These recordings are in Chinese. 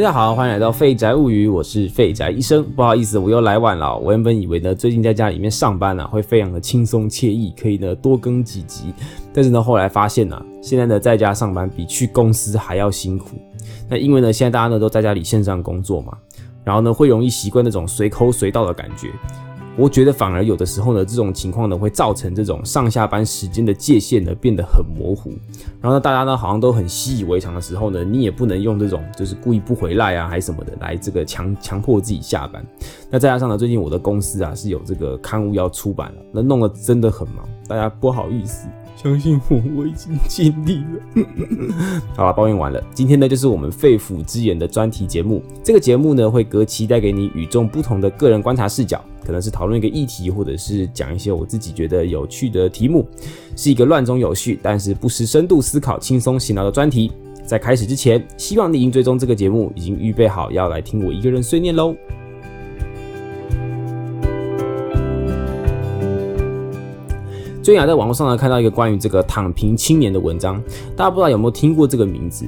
大家好，欢迎来到《废宅物语》，我是废宅医生。不好意思，我又来晚了。我原本以为呢，最近在家里面上班呢，会非常的轻松惬意，可以呢多更几集。但是呢，后来发现呢，现在呢在家上班比去公司还要辛苦。那因为呢，现在大家呢都在家里线上工作嘛，然后呢会容易习惯那种随口随到的感觉。我觉得反而有的时候呢，这种情况呢会造成这种上下班时间的界限呢变得很模糊。然后呢，大家呢好像都很习以为常的时候呢，你也不能用这种就是故意不回来啊，还是什么的来这个强强迫自己下班。那再加上呢，最近我的公司啊是有这个刊物要出版了，那弄得真的很忙，大家不好意思。相信我，我已经尽力了。好了，抱怨完了。今天呢，就是我们肺腑之言的专题节目。这个节目呢，会隔期带给你与众不同的个人观察视角，可能是讨论一个议题，或者是讲一些我自己觉得有趣的题目，是一个乱中有序，但是不失深度思考、轻松洗脑的专题。在开始之前，希望你已经追踪这个节目，已经预备好要来听我一个人碎念喽。最近啊，在网络上呢看到一个关于这个躺平青年的文章，大家不知道有没有听过这个名字？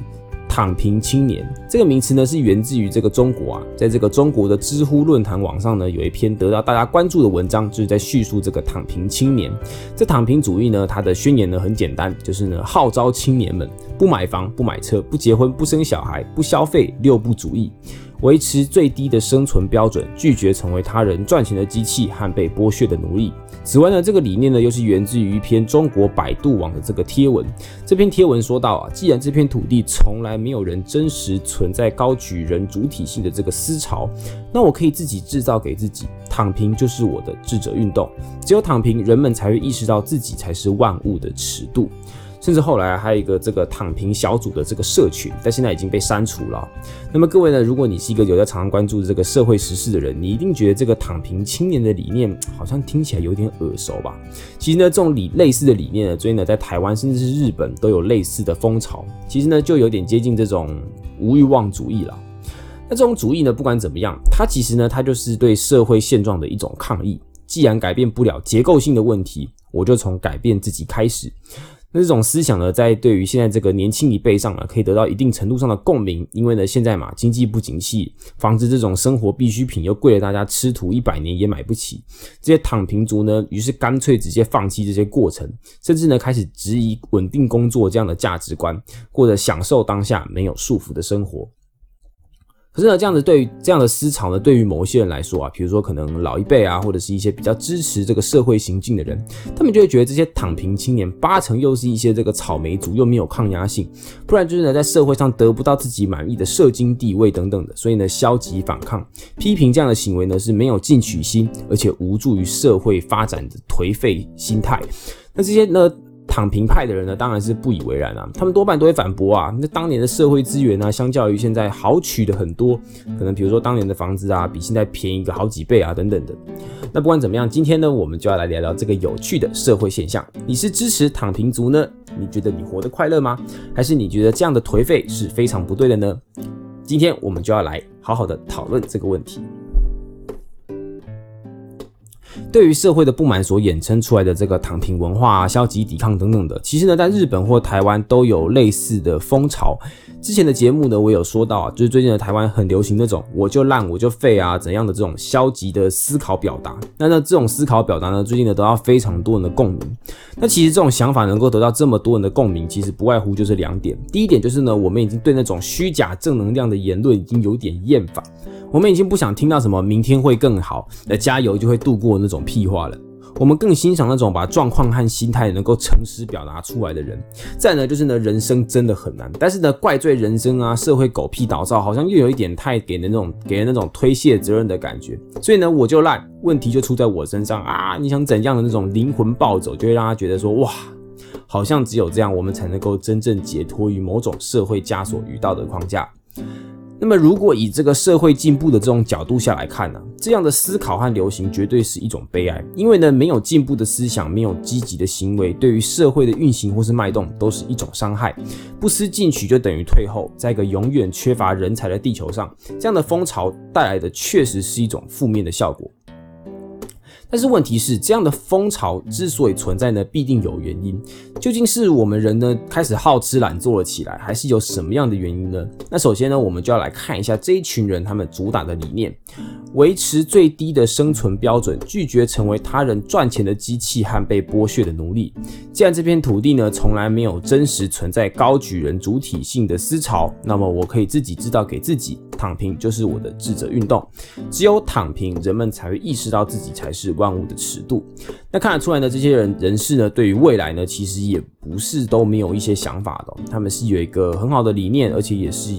躺平青年这个名词呢，是源自于这个中国啊，在这个中国的知乎论坛网上呢，有一篇得到大家关注的文章，就是在叙述这个躺平青年。这躺平主义呢，它的宣言呢很简单，就是呢号召青年们不买房、不买车、不结婚、不生小孩、不消费六不主义。维持最低的生存标准，拒绝成为他人赚钱的机器和被剥削的奴隶。此外呢，这个理念呢又是源自于一篇中国百度网的这个贴文。这篇贴文说到啊，既然这片土地从来没有人真实存在高举人主体性的这个思潮，那我可以自己制造给自己，躺平就是我的智者运动。只有躺平，人们才会意识到自己才是万物的尺度。甚至后来还有一个这个躺平小组的这个社群，但现在已经被删除了。那么各位呢，如果你是一个有在常常关注这个社会时事的人，你一定觉得这个躺平青年的理念好像听起来有点耳熟吧？其实呢，这种理类似的理念呢，最近呢在台湾甚至是日本都有类似的风潮。其实呢，就有点接近这种无欲望主义了。那这种主义呢，不管怎么样，它其实呢，它就是对社会现状的一种抗议。既然改变不了结构性的问题，我就从改变自己开始。那这种思想呢，在对于现在这个年轻一辈上啊，可以得到一定程度上的共鸣，因为呢，现在嘛，经济不景气，房子这种生活必需品又贵的，大家吃土一百年也买不起。这些躺平族呢，于是干脆直接放弃这些过程，甚至呢，开始质疑稳定工作这样的价值观，过着享受当下没有束缚的生活。可是呢，这样子对于这样的思潮呢，对于某些人来说啊，比如说可能老一辈啊，或者是一些比较支持这个社会行进的人，他们就会觉得这些躺平青年八成又是一些这个草莓族，又没有抗压性，不然就是呢在社会上得不到自己满意的社经地位等等的，所以呢消极反抗、批评这样的行为呢是没有进取心，而且无助于社会发展的颓废心态。那这些呢？躺平派的人呢，当然是不以为然啊。他们多半都会反驳啊，那当年的社会资源呢，相较于现在好取的很多，可能比如说当年的房子啊，比现在便宜个好几倍啊，等等的。那不管怎么样，今天呢，我们就要来聊聊这个有趣的社会现象。你是支持躺平族呢？你觉得你活得快乐吗？还是你觉得这样的颓废是非常不对的呢？今天我们就要来好好的讨论这个问题。对于社会的不满所衍生出来的这个躺平文化、消极抵抗等等的，其实呢，在日本或台湾都有类似的风潮。之前的节目呢，我有说到啊，就是最近的台湾很流行那种“我就烂，我就废啊”怎样的这种消极的思考表达。那那这种思考表达呢，最近呢得到非常多人的共鸣。那其实这种想法能够得到这么多人的共鸣，其实不外乎就是两点。第一点就是呢，我们已经对那种虚假正能量的言论已经有点厌烦。我们已经不想听到什么明天会更好，那加油就会度过那种屁话了。我们更欣赏那种把状况和心态能够诚实表达出来的人。再呢，就是呢，人生真的很难，但是呢，怪罪人生啊，社会狗屁倒灶，好像又有一点太给人那种给人那种推卸责任的感觉。所以呢，我就烂，问题就出在我身上啊！你想怎样的那种灵魂暴走，就会让他觉得说，哇，好像只有这样，我们才能够真正解脱于某种社会枷锁与道德框架。那么，如果以这个社会进步的这种角度下来看呢，这样的思考和流行绝对是一种悲哀。因为呢，没有进步的思想，没有积极的行为，对于社会的运行或是脉动都是一种伤害。不思进取就等于退后，在一个永远缺乏人才的地球上，这样的风潮带来的确实是一种负面的效果。但是问题是，这样的风潮之所以存在呢，必定有原因。究竟是我们人呢开始好吃懒做了起来，还是有什么样的原因呢？那首先呢，我们就要来看一下这一群人他们主打的理念：维持最低的生存标准，拒绝成为他人赚钱的机器和被剥削的奴隶。既然这片土地呢从来没有真实存在高举人主体性的思潮，那么我可以自己知道给自己。躺平就是我的智者运动，只有躺平，人们才会意识到自己才是万物的尺度。那看得出来呢，这些人人士呢，对于未来呢，其实也不是都没有一些想法的，他们是有一个很好的理念，而且也是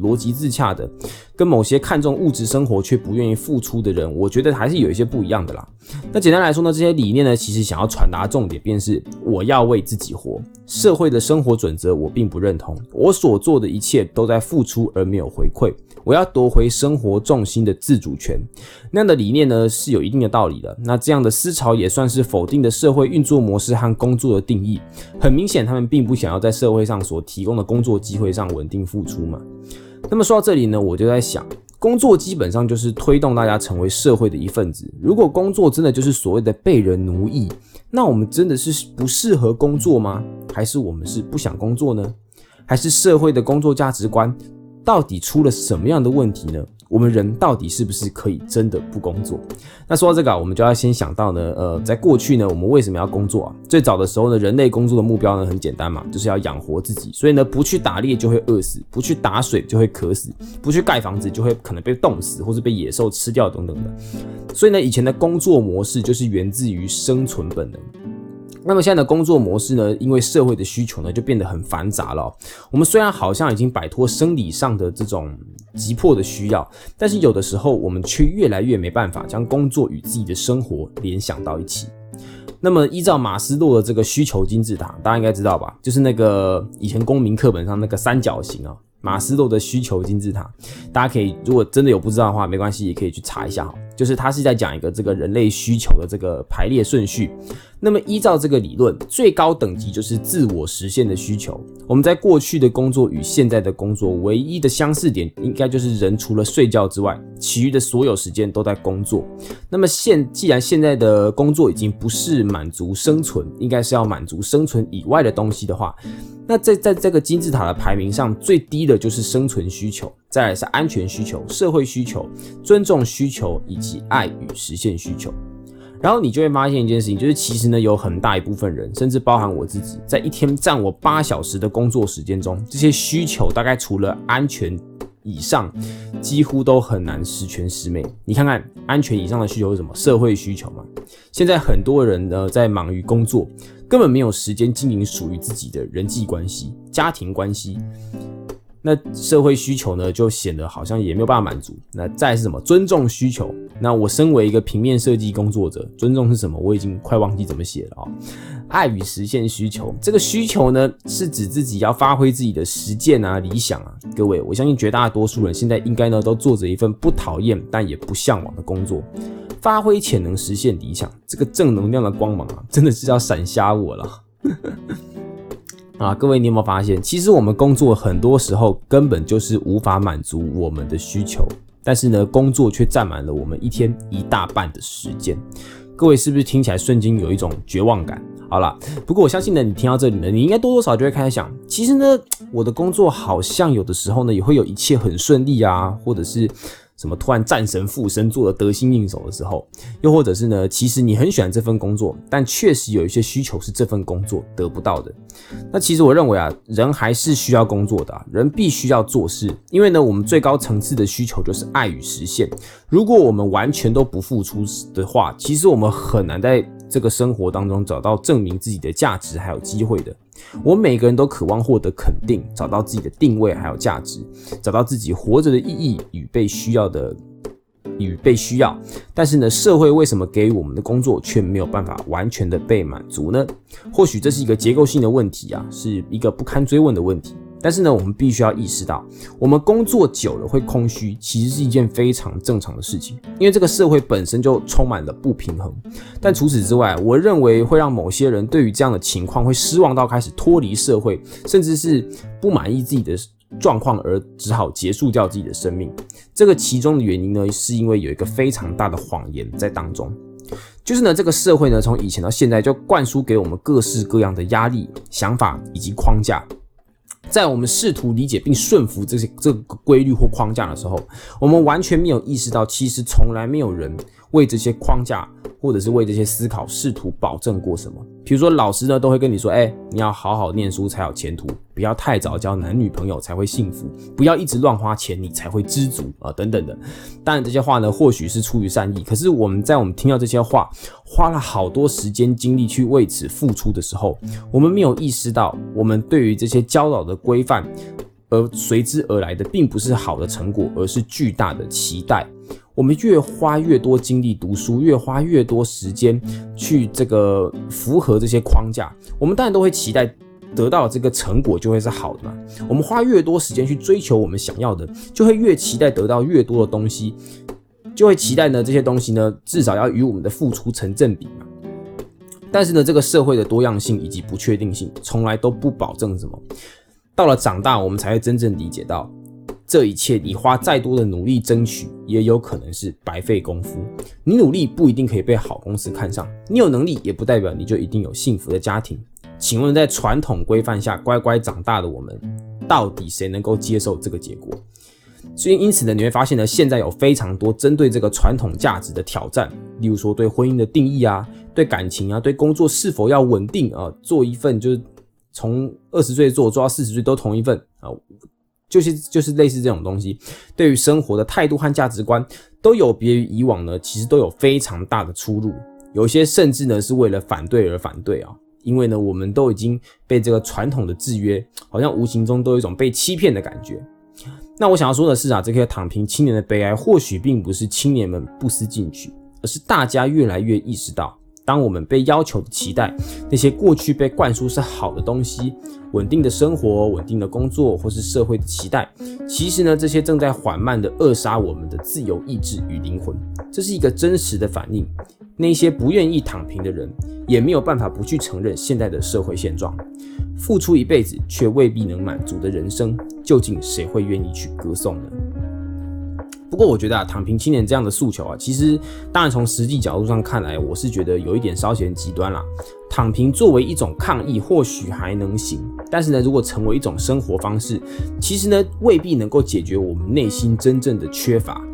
逻辑自洽的。跟某些看重物质生活却不愿意付出的人，我觉得还是有一些不一样的啦。那简单来说呢，这些理念呢，其实想要传达重点便是我要为自己活。社会的生活准则我并不认同，我所做的一切都在付出而没有回馈。我要夺回生活重心的自主权，那样的理念呢是有一定的道理的。那这样的思潮也算是否定的社会运作模式和工作的定义。很明显，他们并不想要在社会上所提供的工作机会上稳定付出嘛。那么说到这里呢，我就在想，工作基本上就是推动大家成为社会的一份子。如果工作真的就是所谓的被人奴役，那我们真的是不适合工作吗？还是我们是不想工作呢？还是社会的工作价值观到底出了什么样的问题呢？我们人到底是不是可以真的不工作？那说到这个啊，我们就要先想到呢，呃，在过去呢，我们为什么要工作啊？最早的时候呢，人类工作的目标呢很简单嘛，就是要养活自己。所以呢，不去打猎就会饿死，不去打水就会渴死，不去盖房子就会可能被冻死，或是被野兽吃掉等等的。所以呢，以前的工作模式就是源自于生存本能。那么现在的工作模式呢？因为社会的需求呢，就变得很繁杂了。我们虽然好像已经摆脱生理上的这种急迫的需要，但是有的时候我们却越来越没办法将工作与自己的生活联想到一起。那么依照马斯洛的这个需求金字塔，大家应该知道吧？就是那个以前公民课本上那个三角形啊。马斯洛的需求金字塔，大家可以如果真的有不知道的话，没关系，也可以去查一下哈。就是他是在讲一个这个人类需求的这个排列顺序。那么依照这个理论，最高等级就是自我实现的需求。我们在过去的工作与现在的工作唯一的相似点，应该就是人除了睡觉之外，其余的所有时间都在工作。那么现既然现在的工作已经不是满足生存，应该是要满足生存以外的东西的话。那在在这个金字塔的排名上，最低的就是生存需求，再来是安全需求、社会需求、尊重需求以及爱与实现需求。然后你就会发现一件事情，就是其实呢，有很大一部分人，甚至包含我自己，在一天占我八小时的工作时间中，这些需求大概除了安全以上，几乎都很难十全十美。你看看安全以上的需求是什么？社会需求嘛。现在很多人呢在忙于工作。根本没有时间经营属于自己的人际关系、家庭关系，那社会需求呢，就显得好像也没有办法满足。那再是什么尊重需求？那我身为一个平面设计工作者，尊重是什么？我已经快忘记怎么写了啊！爱与实现需求，这个需求呢，是指自己要发挥自己的实践啊、理想啊。各位，我相信绝大多数人现在应该呢，都做着一份不讨厌但也不向往的工作。发挥潜能，实现理想，这个正能量的光芒啊，真的是要闪瞎我了啊！各位，你有没有发现，其实我们工作很多时候根本就是无法满足我们的需求，但是呢，工作却占满了我们一天一大半的时间。各位是不是听起来瞬间有一种绝望感？好了，不过我相信呢，你听到这里呢，你应该多多少就会开始想，其实呢，我的工作好像有的时候呢，也会有一切很顺利啊，或者是。什么突然战神附身，做的得心应手的时候，又或者是呢？其实你很喜欢这份工作，但确实有一些需求是这份工作得不到的。那其实我认为啊，人还是需要工作的，人必须要做事，因为呢，我们最高层次的需求就是爱与实现。如果我们完全都不付出的话，其实我们很难在这个生活当中找到证明自己的价值还有机会的。我们每个人都渴望获得肯定，找到自己的定位还有价值，找到自己活着的意义与被需要的与被需要。但是呢，社会为什么给予我们的工作却没有办法完全的被满足呢？或许这是一个结构性的问题啊，是一个不堪追问的问题。但是呢，我们必须要意识到，我们工作久了会空虚，其实是一件非常正常的事情。因为这个社会本身就充满了不平衡。但除此之外，我认为会让某些人对于这样的情况会失望到开始脱离社会，甚至是不满意自己的状况而只好结束掉自己的生命。这个其中的原因呢，是因为有一个非常大的谎言在当中。就是呢，这个社会呢，从以前到现在就灌输给我们各式各样的压力、想法以及框架。在我们试图理解并顺服这些这个规律或框架的时候，我们完全没有意识到，其实从来没有人为这些框架。或者是为这些思考试图保证过什么？比如说老师呢都会跟你说，哎，你要好好念书才有前途，不要太早交男女朋友才会幸福，不要一直乱花钱你才会知足啊，等等的。当然这些话呢或许是出于善意，可是我们在我们听到这些话，花了好多时间精力去为此付出的时候，我们没有意识到，我们对于这些教导的规范而随之而来的，并不是好的成果，而是巨大的期待。我们越花越多精力读书，越花越多时间去这个符合这些框架，我们当然都会期待得到这个成果就会是好的嘛。我们花越多时间去追求我们想要的，就会越期待得到越多的东西，就会期待呢这些东西呢至少要与我们的付出成正比嘛。但是呢，这个社会的多样性以及不确定性从来都不保证什么。到了长大，我们才会真正理解到。这一切，你花再多的努力争取，也有可能是白费功夫。你努力不一定可以被好公司看上，你有能力也不代表你就一定有幸福的家庭。请问，在传统规范下乖乖长大的我们，到底谁能够接受这个结果？所以，因此呢，你会发现呢，现在有非常多针对这个传统价值的挑战，例如说对婚姻的定义啊，对感情啊，对工作是否要稳定啊，做一份就是从二十岁做做到四十岁都同一份啊。就是就是类似这种东西，对于生活的态度和价值观都有别于以往呢，其实都有非常大的出入。有些甚至呢是为了反对而反对啊，因为呢我们都已经被这个传统的制约，好像无形中都有一种被欺骗的感觉。那我想要说的是啊，这个躺平青年的悲哀，或许并不是青年们不思进取，而是大家越来越意识到。当我们被要求的期待那些过去被灌输是好的东西，稳定的生活、稳定的工作，或是社会的期待，其实呢，这些正在缓慢的扼杀我们的自由意志与灵魂。这是一个真实的反应。那些不愿意躺平的人，也没有办法不去承认现在的社会现状。付出一辈子却未必能满足的人生，究竟谁会愿意去歌颂呢？不过我觉得啊，躺平青年这样的诉求啊，其实当然从实际角度上看来，我是觉得有一点稍显极端啦。躺平作为一种抗议，或许还能行，但是呢，如果成为一种生活方式，其实呢，未必能够解决我们内心真正的缺乏。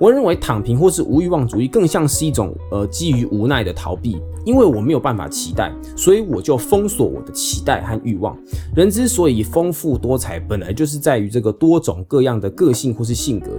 我认为躺平或是无欲望主义，更像是一种呃基于无奈的逃避。因为我没有办法期待，所以我就封锁我的期待和欲望。人之所以丰富多彩，本来就是在于这个多种各样的个性或是性格。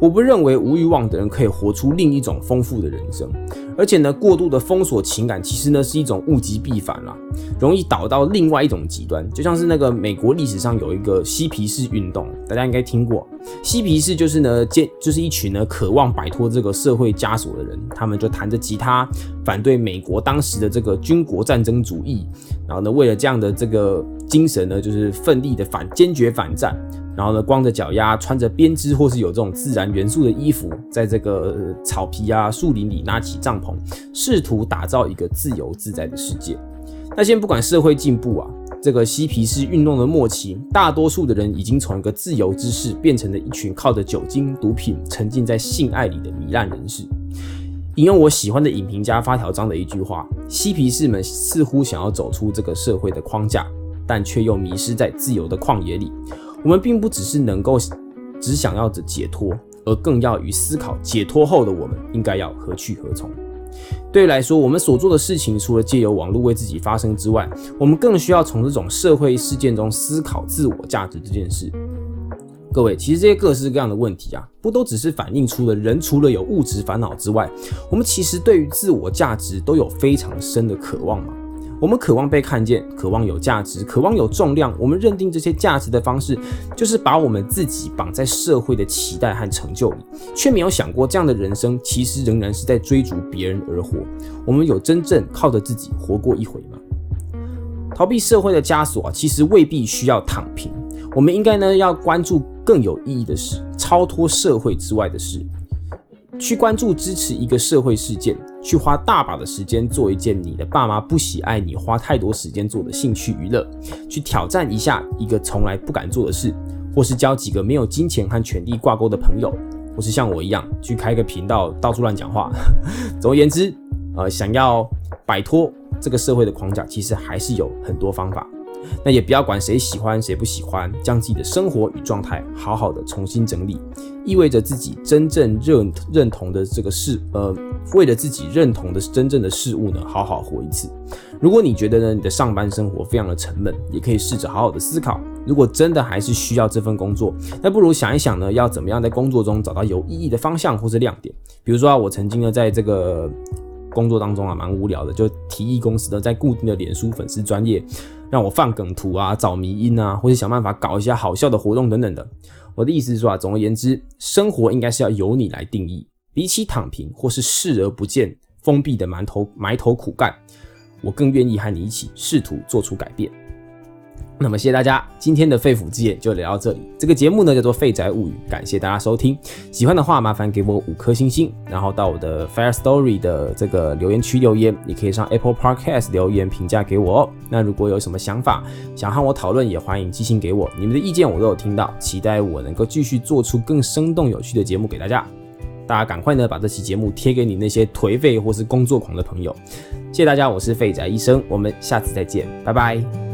我不认为无欲望的人可以活出另一种丰富的人生。而且呢，过度的封锁情感，其实呢是一种物极必反啦，容易导到另外一种极端。就像是那个美国历史上有一个嬉皮士运动，大家应该听过。嬉皮士就是呢，见就是一群呢渴望摆脱这个社会枷锁的人，他们就弹着吉他。反对美国当时的这个军国战争主义，然后呢，为了这样的这个精神呢，就是奋力的反坚决反战，然后呢，光着脚丫，穿着编织或是有这种自然元素的衣服，在这个草皮啊、树林里拉起帐篷，试图打造一个自由自在的世界。那现在不管社会进步啊，这个嬉皮士运动的末期，大多数的人已经从一个自由之士变成了一群靠着酒精、毒品沉浸在性爱里的糜烂人士。引用我喜欢的影评家发条章的一句话：嬉皮士们似乎想要走出这个社会的框架，但却又迷失在自由的旷野里。我们并不只是能够只想要着解脱，而更要与思考解脱后的我们应该要何去何从。对于来说，我们所做的事情，除了借由网络为自己发声之外，我们更需要从这种社会事件中思考自我价值这件事。各位，其实这些各式各样的问题啊，不都只是反映出了人除了有物质烦恼之外，我们其实对于自我价值都有非常深的渴望吗？我们渴望被看见，渴望有价值，渴望有重量。我们认定这些价值的方式，就是把我们自己绑在社会的期待和成就里，却没有想过这样的人生其实仍然是在追逐别人而活。我们有真正靠着自己活过一回吗？逃避社会的枷锁，其实未必需要躺平。我们应该呢，要关注更有意义的事，超脱社会之外的事，去关注支持一个社会事件，去花大把的时间做一件你的爸妈不喜爱你花太多时间做的兴趣娱乐，去挑战一下一个从来不敢做的事，或是交几个没有金钱和权力挂钩的朋友，或是像我一样去开个频道到处乱讲话。总而言之，呃，想要摆脱这个社会的框架，其实还是有很多方法。那也不要管谁喜欢谁不喜欢，将自己的生活与状态好好的重新整理，意味着自己真正认认同的这个事，呃，为了自己认同的真正的事物呢，好好活一次。如果你觉得呢，你的上班生活非常的沉闷，也可以试着好好的思考，如果真的还是需要这份工作，那不如想一想呢，要怎么样在工作中找到有意义的方向或是亮点。比如说啊，我曾经呢，在这个工作当中啊，蛮无聊的，就提议公司呢，在固定的脸书粉丝专业。让我放梗图啊，找迷音啊，或者想办法搞一些好笑的活动等等的。我的意思是说啊，总而言之，生活应该是要由你来定义。比起躺平或是视而不见、封闭的埋头埋头苦干，我更愿意和你一起试图做出改变。那么谢谢大家，今天的肺腑之言就聊到这里。这个节目呢叫做《废宅物语》，感谢大家收听。喜欢的话麻烦给我五颗星星，然后到我的 Fire Story 的这个留言区留言，也可以上 Apple Podcast 留言评价给我哦。那如果有什么想法想和我讨论，也欢迎寄信给我，你们的意见我都有听到，期待我能够继续做出更生动有趣的节目给大家。大家赶快呢把这期节目贴给你那些颓废或是工作狂的朋友。谢谢大家，我是废宅医生，我们下次再见，拜拜。